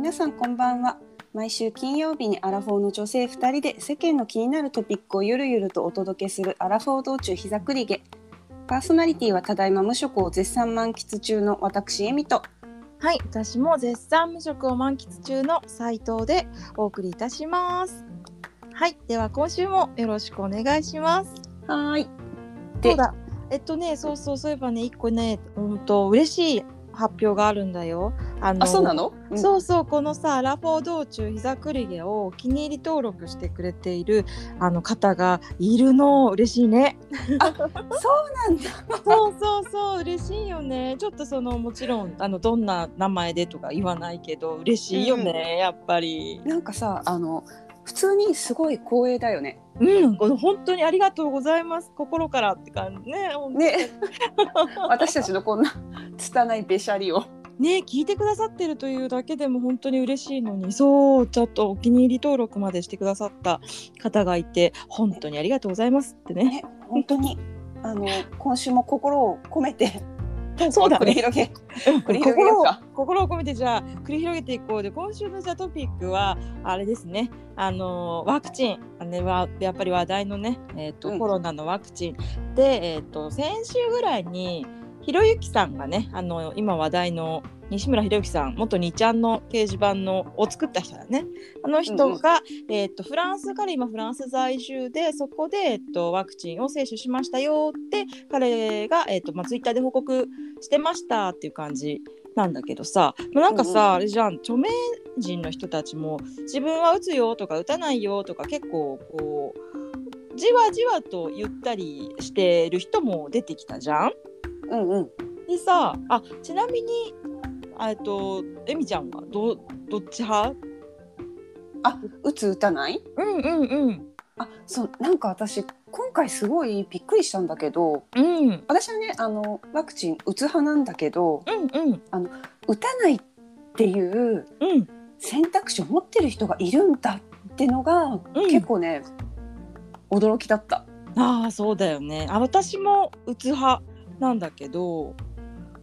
皆さんこんばんは毎週金曜日にアラフォーの女性2人で世間の気になるトピックをゆるゆるとお届けするアラフォー道中膝くりげパーソナリティはただいま無職を絶賛満喫中の私エミとはい、私も絶賛無職を満喫中の斉藤でお送りいたします。はい、では今週もよろしくお願いします。はーいそうだ、えっとね、そうそう、そういえばね、一個ね、本当嬉しい発表があるんだよ。あのあそうなの、うん。そうそうこのさアラフォー道中膝くりげをお気に入り登録してくれているあの方がいるの。嬉しいね。そうなんだ。そうそうそう嬉しいよね。ちょっとそのもちろんあのどんな名前でとか言わないけど嬉しいよね、やっぱり。なんかさあの普通にすごい光栄だよね。うんこの本当にありがとうございます。心からって感じ。ね。ね。私たちのこんな拙いべしゃりをね聞いてくださってるというだけでも本当に嬉しいのにそうちょっとお気に入り登録までしてくださった方がいて本当にありがとうございますってね。ね本当にあの今週も心を込めて そうだね。繰り広げ繰り広げよ心をうか。心を込めてじゃあ繰り広げていこう。で今週のじゃあトピックはあれですね。あのワクチン。あれはやっぱり話題のね、えーとうん。コロナのワクチン。で、えー、と先週ぐらいにひろゆきさんがねあの今話題の西村ひろゆきさん元2ちゃんの掲示板のを作った人だね。あの人が、えー、とフランス彼今フランス在住でそこで、えー、とワクチンを接種しましたよって彼が、えーとまあ、ツイッターで報告してましたっていう感じなんだけどさ。なんかさ、うんうん。あれじゃん著名人の人たちも自分は打つよとか打たないよとか結構こうじわじわと言ったりしてる人も出てきたじゃん。うんうん。でさあちなみにえっとえみちゃんはどどっち派？あ打つ打たない？うんうんうん。あそうなんか私今回すごいびっくりしたんだけどうん。うん私はねあのワクチン打つ派なんだけどうん打たないっていううん。選択肢を持ってる人がいるんだってのが、うん。結構ね驚きだった。ああそうだよね。あ私も打つ派なんだけど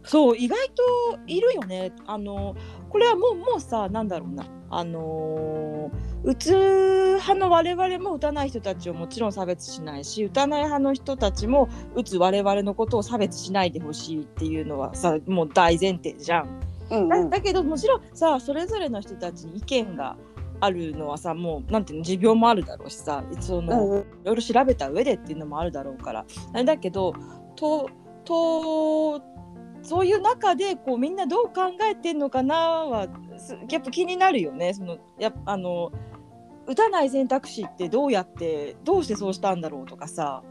そう意外といるよね。あのこれはもうもうさなんだろうな。あのー打つ派の我々も打たない人たちをもちろん差別しないし打たない派の人たちも打つ我々のことを差別しないでほしいっていうのはさもう大前提じゃん。うんうん。だだけどもちろんさそれぞれの人たちに意見があるのはさもうなんていうの持病もあるだろうしさその、いろいろ調べた上でっていうのもあるだろうから。あれだけどととそういう中でこうみんなどう考えてんのかなはすやっぱ気になるよね。そのやあの打たない選択肢ってどうやってどうしてそうしたんだろうとかさ。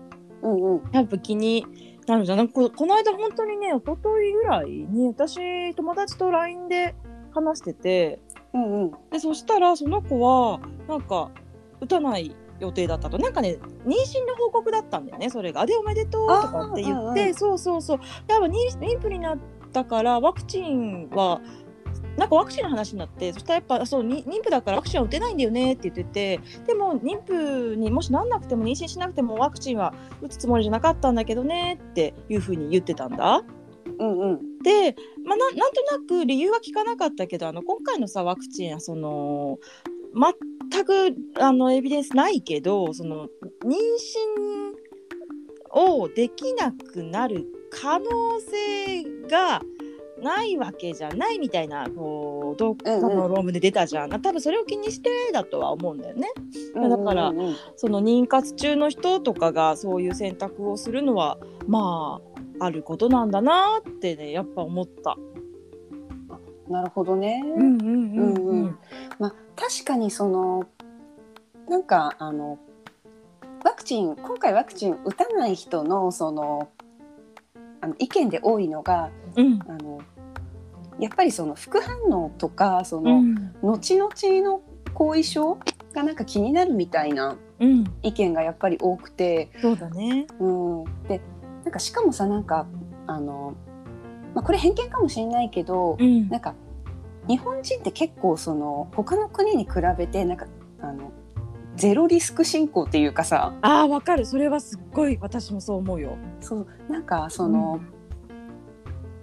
うんうん。やっぱ気になるじゃん。なんかここの間本当にね一昨日ぐらいに私友達と LINE で話してて。うんうん。でそしたらその子はなんか打たない予定だったとなんかね妊娠の報告だったんだよねそれが。でおめでとうとかって言って、うんそうそうそうやっぱ妊妊婦になったからワクチンはなんかワクチンの話になってそしたらやっぱそうに妊婦だからワクチンは打てないんだよねって言っててでも妊婦にもしなんなくても妊娠しなくてもワクチンは打つつもりじゃなかったんだけどねっていうふうに言ってたんだ。うんうんで、まあ、ななんとなく理由は聞かなかったけどあの今回のさワクチンはその全くあのエビデンスないけどその妊娠をできなくなる可能性がないわけじゃないみたいなこうどっかの論文で出たじゃん、多分それを気にしてだとは思うんだよね。うんだからうんうんその妊活中の人とかがそういう選択をするのはまああることなんだなってねやっぱ思った。なるほどね。うんうんうんうんまあ確かにそのなんかあのワクチン今回ワクチン打たない人のそのあの意見で多いのがうん。あのやっぱりその副反応とかその、うん。後々の後遺症がなんか気になるみたいなうん。意見がやっぱり多くて、そうだね。うん、でなんかしかもさなんかあの、まあ、これ偏見かもしれないけど、うん。なんか日本人って結構その他の国に比べてなんかあのゼロリスク進行っていうかさ。あーわかる。それはすっごい私もそう思うよ。そうなんかその、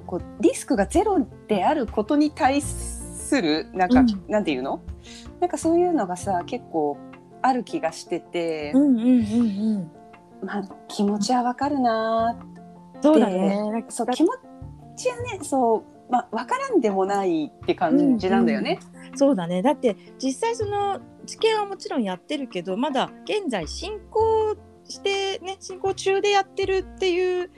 こうリスクがゼロであることに対すするなんか、うん。なんていうの？なんかそういうのがさ結構ある気がしてて、うんうんうんうん。まあ、気持ちはわかるなそうだね。なんかだそう気持ちはねそう、まあ、わからんでもないって感じなんだよね。そうだね。だって実際その治験はもちろんやってるけど、まだ現在進行してね進行中でやってるっていう。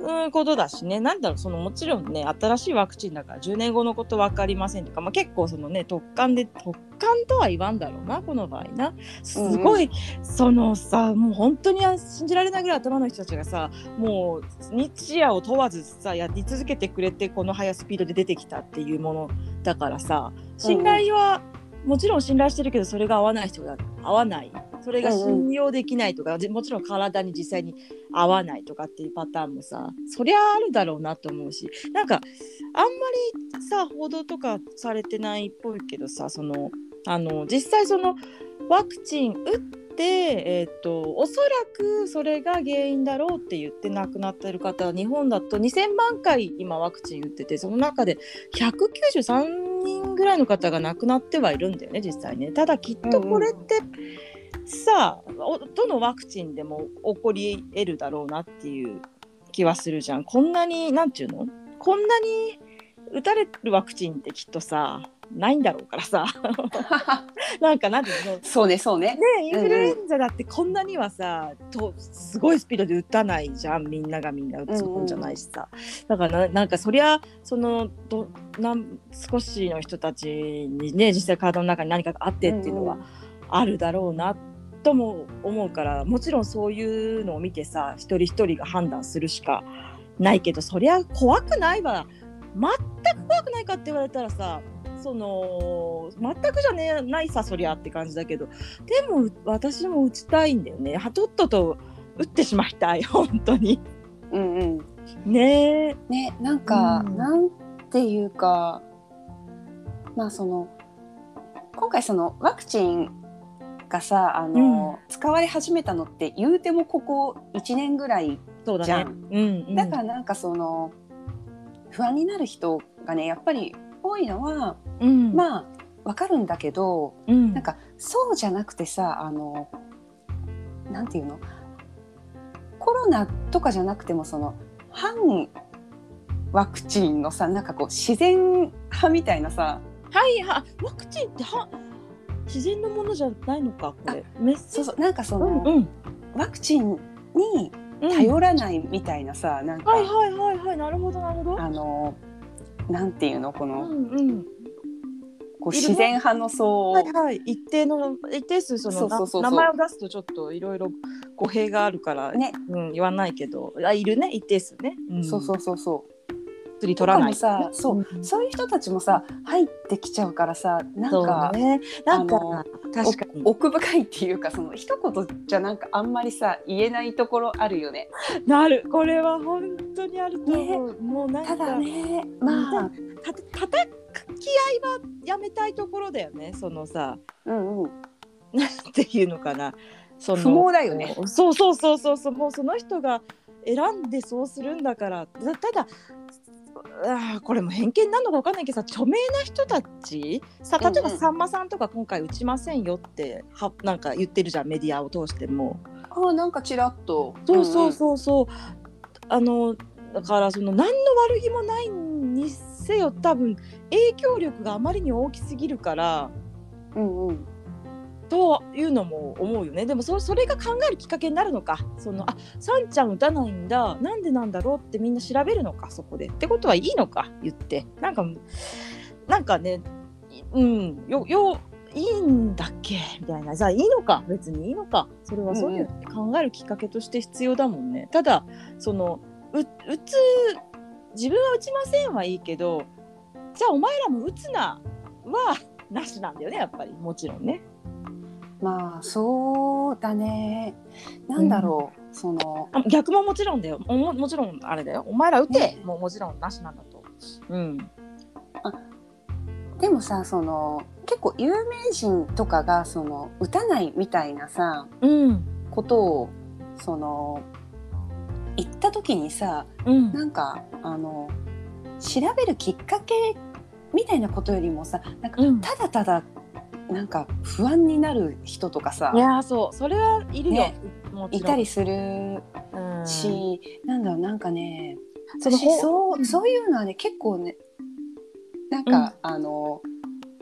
うん、ことだしね。なんだろうそのもちろんね新しいワクチンだから10年後のこと分かりませんとか、まあ、結構そのね特感で特感とは言わんだろうなこの場合な。すごい、そのさもう本当に信じられないぐらい頭の人たちがさもう日夜を問わずさやり続けてくれてこの速スピードで出てきたっていうものだからさ信頼は、もちろん信頼してるけどそれが合わない人が合わないそれが信用できないとか、でもちろん体に実際に合わないとかっていうパターンもさそりゃあるだろうなと思うしなんかあんまりさ報道とかされてないっぽいけどさそのあの実際そのワクチン打って、えー、とおそらくそれが原因だろうって言って亡くなってる方日本だと2000万回今ワクチン打っててその中で193人ぐらいの方が亡くなってはいるんだよね実際ね。ただきっとこれって、さあおどのワクチンでも起こり得るだろうなっていう気はするじゃん。こんなになんていうの？こんなに打たれるワクチンってきっとさないんだろうからさ。なんかなんていうの？そうねそうね。ねインフルエンザだってこんなにはさ、とすごいスピードで打たないじゃん。みんながみんな打つもんじゃないしさ、だからななんかそりゃそのどなん少しの人たちにね実際体の中に何かがあってっていうのはあるだろうなとも思うからもちろんそういうのを見てさ一人一人が判断するしかないけどそりゃ怖くないわ。全く怖くないかって言われたらさその全くじゃねないさそりゃって感じだけど。でも私も打ちたいんだよね。はとっとと打ってしまいたい。本当に。うんうん。ねえ。ねなんか、うん。なんていうかまあその今回そのワクチンがさあの、使われ始めたのって言うてもここ1年ぐらいじゃん。うんうん、だからなんかその不安になる人がねやっぱり多いのはうん、まあわかるんだけどうん、なんかそうじゃなくてさあのなんていうの？コロナとかじゃなくてもその反ワクチンのさなんかこう自然派みたいなさ。はいはワクチンっては自然のものじゃないのかこれ。メッセそうそうなんかその、うんうん。ワクチンにうん頼らないみたいなさ、なんか、はいはいはいはいなるほどなるほど。あのなんていうのこうの、んうん。こう自然派の層。はいはい一定の一定数その名前を出すとちょっといろいろ語弊があるから、ね、うん、言わないけど。あいるね一定数ね、うん、そうそうそうそう釣り取らないさそううんそういう人たちもさ入ってきちゃうからさなんか、ね。なんか確かに。奥深いっていうかその一言じゃなんかあんまりさ言えないところあるよね。なる。これは本当にあると思う、もうなんかただねまあ。たたたき合いはやめたいところだよねそのさ。うんうん。なんていうのかな。その不毛だよね。そうそうそうそうそうもうその人が選んでそうするんだから。たただこれも偏見なのか分かんないけどさ著名な人たち？さ例えばさんまさんとか今回打ちませんよってはなんか言ってるじゃんメディアを通しても。ああなんかちらっと。そうそうそうそう、あのだからその何の悪気もないにせよ多分影響力があまりに大きすぎるからうんうん。というのも思うよね。でもそそれが考えるきっかけになるのか。そのあさんちゃん打たないんだ。なんでなんだろうってみんな調べるのかそこで。ってことはいいのか言って。なんかなんかねいうんよよいいんだっけ？みたいな。さいいのか？別にいいのか？それはそういう考えるきっかけとして必要だもんね、ただそのう打つ自分は打ちませんはいいけどじゃあお前らも打つなはなしなんだよねやっぱり。もちろんね。まあそうだね。なんだろう、そのあ逆ももちろんだよ。ももちろんあれだよ。お前ら打て、もうもちろんなしなんだと。うん、でもさその結構有名人とかがその打たないみたいなさうん。ことをその言った時にさうん。なんかあの調べるきっかけみたいなことよりもさなんかうん。ただただなんか不安になる人とかさ。いやーそう。それはいるよ、ね。いたりする。うん。し、なんだろうなんかねそそううん。そういうのはね結構ねなんか、あの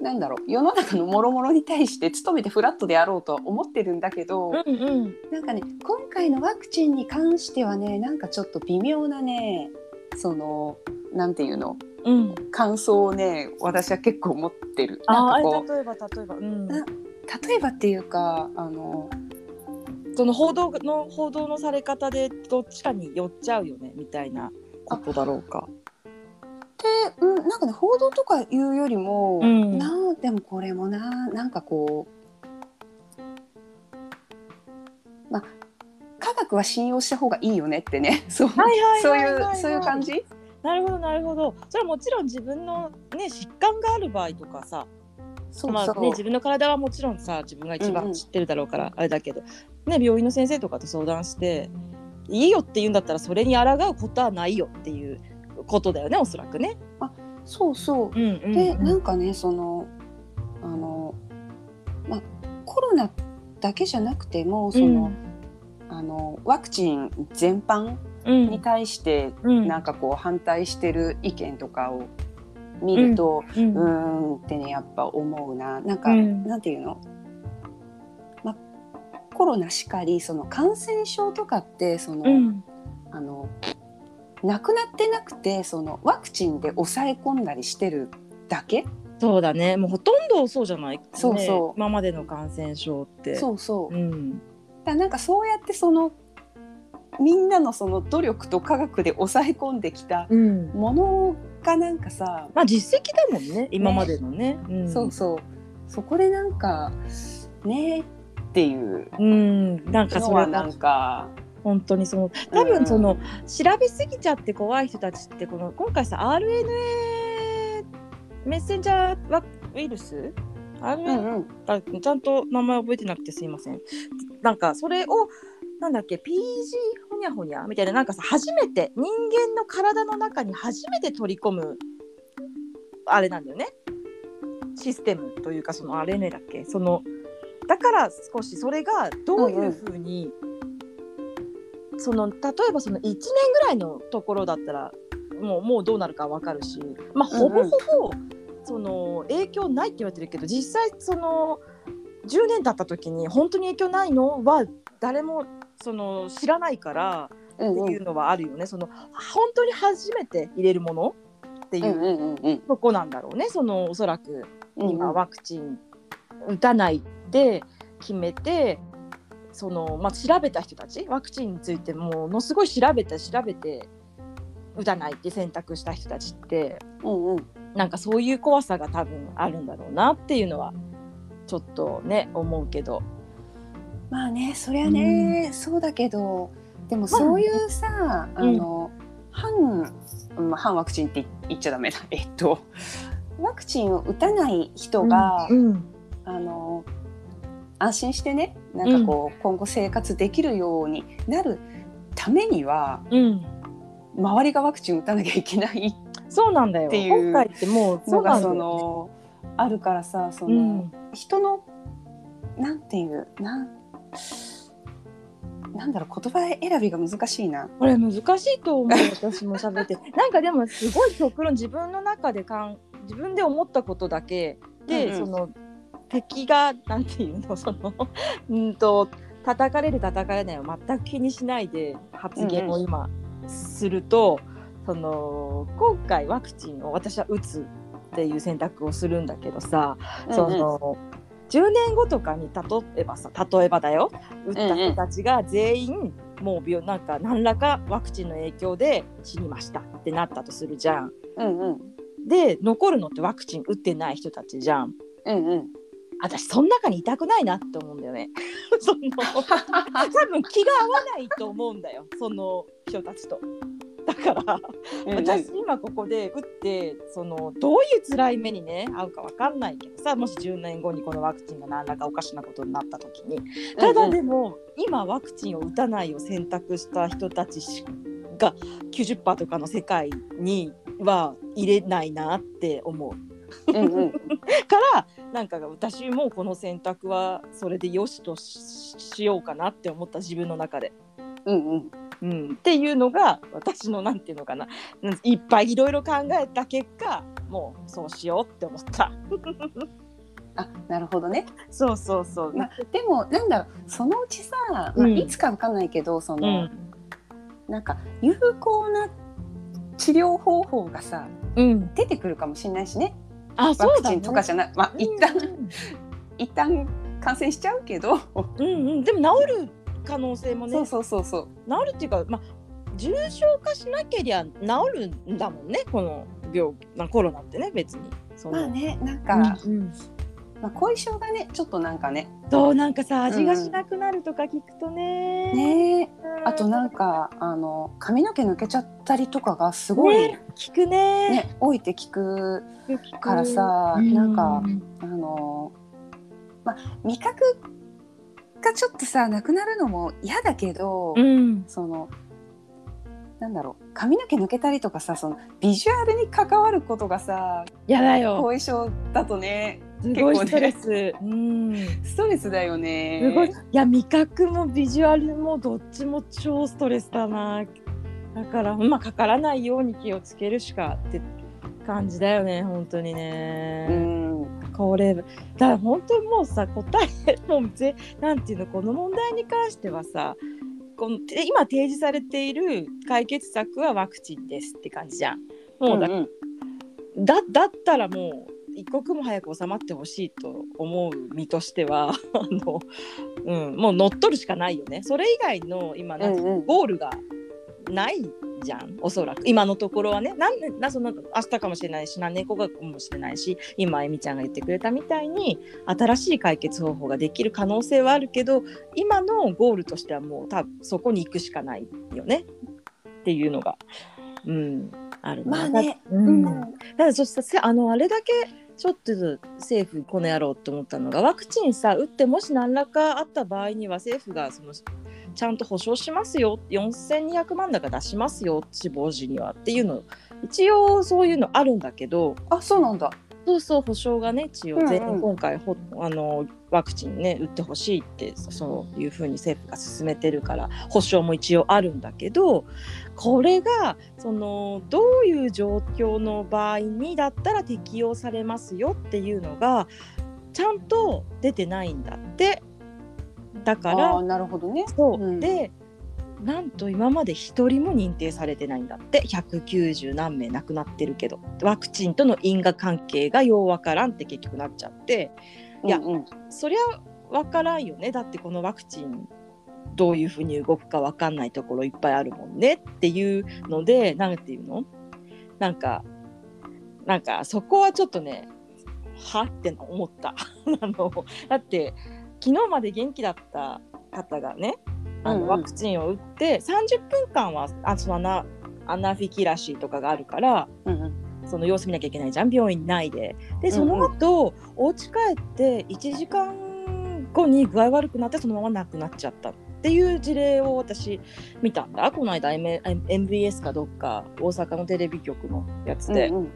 なんだろう世の中の諸々に対して努めてフラットであろうとは思ってるんだけど、うんうん。なんかね今回のワクチンに関してはねなんかちょっと微妙なねそのなんていうのうん。感想をね私は結構持ってる。あなんかこー例えば例えば、うん、例えばっていうかあのその報道の報道のされ方でどっちかに寄っちゃうよねみたいなことだろうか。で、うん、なんかね報道とかいうよりも、うん。なでもこれもななんかこうまあ科学は信用した方がいいよねってね。そうはいはい。そういうそういう感じ？なるほどなるほど。それはもちろん自分のね疾患がある場合とかさ、そうまあね自分の体はもちろんさ自分が一うんうん番知ってるだろうからあれだけど、ね病院の先生とかと相談していいよって言うんだったらそれに抗うことはないよっていうことだよねおそらくね。そうそう。うんうんでなんかねそのあのまあコロナだけじゃなくてもその、あのワクチン全般うんに対してうん。なんかこう反対してる意見とかを見ると、うん。ん。ってねやっぱ思うな。なんか、うん。なんていうの、ま、コロナしかりその感染症とかってその、うん。あのなくなってなくてそのワクチンで抑え込んだりしてるだけ？そうだね。もうほとんどそうじゃない、ね、そうそう。今までの感染症って。そうそう、うん。らなんかそうやってそのみんなのその努力と科学で抑え込んできたうん、ものがなんかさ、まあ実績だもんね今までのね。うん、そうそう。そこでなんかねっていう。うん、なんかそれなんか本当にその多分その、調べすぎちゃって怖い人たちってこの今回さ RNA メッセンジャーワウイルス？RNA、うんうん。あちゃんと名前覚えてなくてすいません。なんかそれをなんだっけ PG ほにゃほにゃみたいななんかさ初めて人間の体の中に初めて取り込むあれなんだよね。システムというかその RNA だっけ？そのだから少しそれがどういうふうに、その例えばその1年ぐらいのところだったらもうもうどうなるかわかるしまあほぼほぼ、その影響ないって言われてるけど実際その10年経った時に本当に影響ないの？は誰もその知らないからうんっていうのはあるよね、その本当に初めて入れるものっていううんうんうんうん。とこなんだろうね。そのおそらくうん今ワクチン打たないで決めてその、まあ、調べた人たちワクチンについてものすごい調べて調べて打たないって選択した人たちってうんうん。なんかそういう怖さが多分あるんだろうなっていうのはちょっとね思うけど。まあねそりゃね、そうだけどでもそういうさ、あの反、まあ、反ワクチンって言っちゃダメだ。えっとワクチンを打たない人が、うんあの安心してねなんかこう、今後生活できるようになるためにはうん。周りがワクチン打たなきゃいけないそうなんだよ。っていう今回ってもうそうのがそなんだよ、のあるからさその、うん。人のなんていうなんなんだろう言葉選びが難しいな。これ難しいと思う私も喋って。なんかでもすごい極論自分の中でかん自分で思ったことだけで、うんうん。その敵がなんていうのその うんと叩かれる叩かれないを全く気にしないで発言を今すると、その今回ワクチンを私は打つっていう選択をするんだけどさ、その10年後とかに例えばさ例えばだよ打った人たちが全員もう病なんか何らかワクチンの影響で死にましたってなったとするじゃん。うんうんで残るのってワクチン打ってない人たちじゃん。うんうん私その中にいたくないなって思うんだよね。その 多分気が合わないと思うんだよその人たちと。だから。うんうん。私今ここで打ってそのどういう辛い目にね合うか分かんないけどさもし10年後にこのワクチンが何らかおかしなことになった時に。ただでも今ワクチンを打たないを選択した人たちしが90%とかの世界には入れないなって思う。うんうん。からなんか私もこの選択はそれでよしとししようかなって思った自分の中で。うんうんうん、っていうのが私のなんていうのかな。うんいっぱいいろいろ考えた結果もうそうしようって思った。あなるほどね、そうそうそう。まあ、でもなんだろうそのうちさ、まあ、うん。いつかわかんないけどその、うん。なんか有効な治療方法がさうん、出てくるかもしれないしね。あワクチンとかじゃない、まあ、一旦、一旦感染しちゃうけど、うんうん、でも治る可能性もね。そうそうそうそう。治るっていうか、まあ、重症化しなけりゃ治るんだもんねこの病まあコロナってね別に。まあねなんか、うんうん。まあ、後遺症がねちょっとなんかね。そうなんかさ味がしなくなるとか聞くとね。ねあとなんかあの髪の毛抜けちゃったりとかがすごいねね聞くね多いって聞く聞く。からさうん。なんかあのまあ味覚がちょっとさなくなるのも嫌だけど、うん。そのなんだろう髪の毛抜けたりとかさそのビジュアルに関わることがさやだよ。後遺症だとねすごいストレス。うん。ストレスだよね。すごい。いや味覚もビジュアルもどっちも超ストレスだな。だからまあかからないように気をつけるしかって感じだよね本当にね、うんこれだから本当にもうさ答えもうぜなんていうのこの問題に関してはさこのて今提示されている解決策はワクチンですって感じじゃん。もうだ,、んんだだったらもう一刻も早く収まってほしいと思う身としては あの、うん、もう乗っ取るしかないよね。それ以外の今なんていうのうんうんゴールがないじゃん。おそらく。今のところはね。なんでなその明日かもしれないし何年後かもしれないし今えみちゃんが言ってくれたみたいに新しい解決方法ができる可能性はあるけど今のゴールとしてはもう多分そこに行くしかないよね。っていうのが、うん、あるな。まあね、ううん。ん、だからそしたらせあのあれだけちょっと政府この野郎って思ったのがワクチンさ打ってもし何らかあった場合には政府がそのちゃんと保証しますよ4200万だから出しますよ死亡時にはっていうの一応そういうのあるんだけどあそうなんだ。そうそう保証がね一応うんうん。全員今回ほ、あのワクチンね打ってほしいってそういうふうに政府が進めてるから保証も一応あるんだけどこれがそのどういう状況の場合にだったら適用されますよっていうのがちゃんと出てないんだって。だからなるほどね。そう、うん。でなんと今まで一人も認定されてないんだって。190何名亡くなってるけど。ワクチンとの因果関係がようわからんって結局なっちゃって。いやうんうん。そりゃわからんよね。だってこのワクチンどういうふうに動くかわかんないところいっぱいあるもんねっていうのでなんていうの？なんかなんかそこはちょっとねはって思った。あのだって昨日まで元気だった方がねあうんうん。のワクチンを打って30分間はあそのアナアナフィキラシーとかがあるからうんうん。その様子見なきゃいけないじゃん病院内で。でその後、お家帰って1時間後に具合悪くなってそのまま亡くなっちゃったっていう事例を私見たんだ。この間、M、MBS かどっか大阪のテレビ局のやつで。うんうん。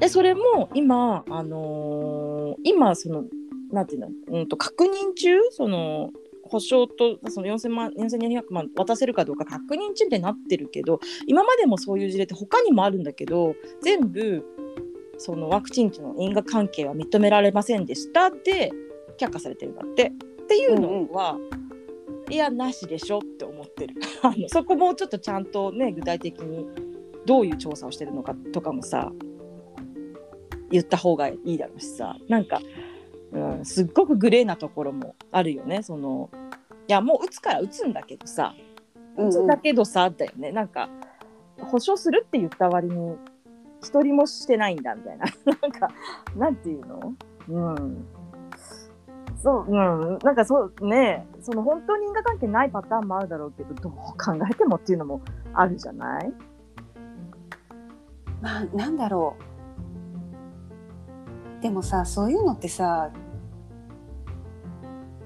でそれも今、あのー今そのなんていうの、うん、と確認中？その保証とその4000万4200万渡せるかどうか確認中ってなってるけど今までもそういう事例って他にもあるんだけど全部そのワクチンとの因果関係は認められませんでしたで却下されてるんだって。っていうのは、いやなしでしょって思ってる。あのそこもちょっとちゃんとね具体的にどういう調査をしてるのかとかもさ言った方がいいだろうしさ。なんか、うん、すっごくグレーなところもあるよね。そのいやもう打つから打つんだけどさうん打つんだけどさ、だよね。なんか保証するって言った割に一人もしてないんだみたいな。なんかなんていうの？うん。そう。うん。なんかそうね。その本当に因果関係ないパターンもあるだろうけどどう考えてもっていうのもあるじゃない？まあなんだろうでもさそういうのってさ、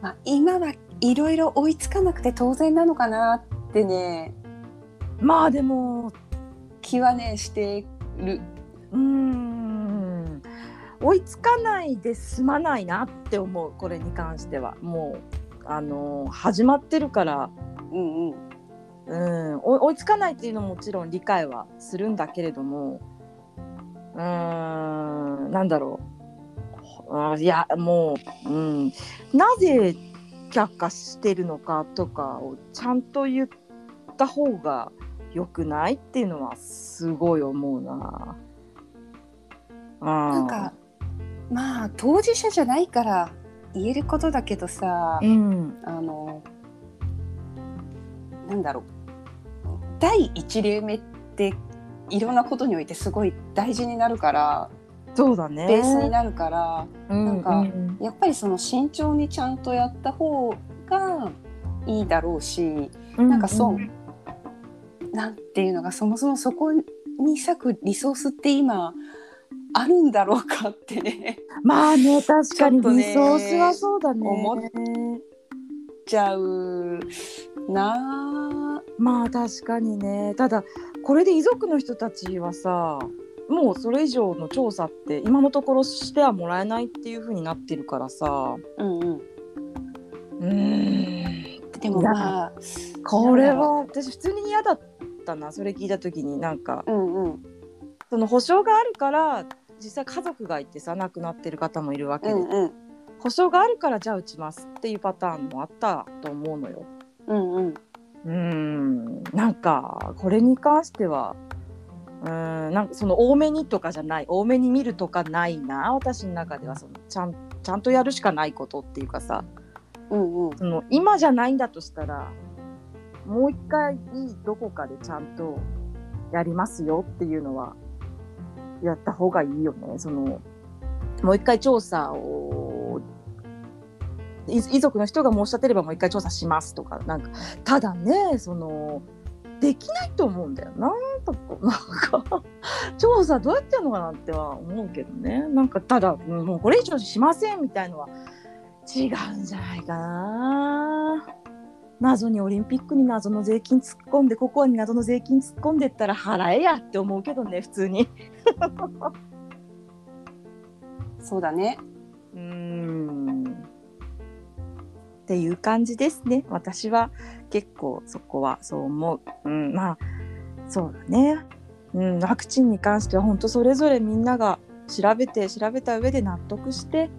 まあ、今はいろいろ追いつかなくて当然なのかなってねまあでも気はねしてる。うーん。追いつかないで済まないなって思うこれに関しては。もうあの始まってるから、うんうん。うん、追追いつかないっていうのももちろん理解はするんだけれども。うーんなんだろうあいやもう、うん、なぜ却下してるのかとかをちゃんと言った方が良くないっていうのはすごい思うな。ななんかまあ当事者じゃないから言えることだけどさ、うん、あのなんだろう。第一例目っていろんなことにおいてすごい大事になるからそうだね。ベースになるからうんなんかうんやっぱりその慎重にちゃんとやった方がいいだろうしうんなんかそうなんていうのがそもそもそこに割くリソースって今あるんだろうかって。ねまあね確かにリソースはそうだね。思っちゃうな。あまあ確かにね。ただこれで遺族の人たちはさもうそれ以上の調査って今のところしてはもらえないっていう風になってるからさ。うんうん。うーん。でもまあこれは私普通に嫌だったなそれ聞いた時に。なんかうんうん。その保証があるから実際家族がいてさ亡くなってる方もいるわけで、うんうん。保証があるからじゃあ打ちますっていうパターンもあったと思うのよ。うんうん。うーん。なんかこれに関してはうーんなんかその多めにとかじゃない多めに見るとかないな私の中ではそのちゃんちゃんとやるしかないことっていうかさ。うんうん。その今じゃないんだとしたらもう一回どこかでちゃんとやりますよっていうのはやった方がいいよね。そのもう一回調査をい遺族の人が申し立てればもう一回調査しますとかなんかただねそのできないと思うんだよなとなんか調査どうやってやるのかなっては思うけどね。なんかただうんもうこれ以上しませんみたいのは違うんじゃないかな。謎にオリンピックに謎の税金突っ込んでココアに謎の税金突っ込んでったら払えやって思うけどね普通に。そうだね。うーん。っていう感じですね。私は結構そこはそう思う、うん、まあそうだね、うん、ワクチンに関しては本当それぞれみんなが調べて調べた上で納得して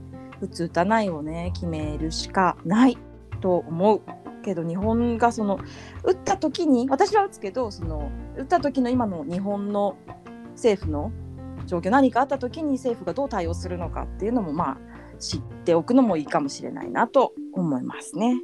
打つ打たないをね決めるしかないと思うけど日本がその打った時に私は打つけどその打った時の今の日本の政府の状況何かあった時に政府がどう対応するのかっていうのもまあ知っておくのもいいかもしれないなと思いますね。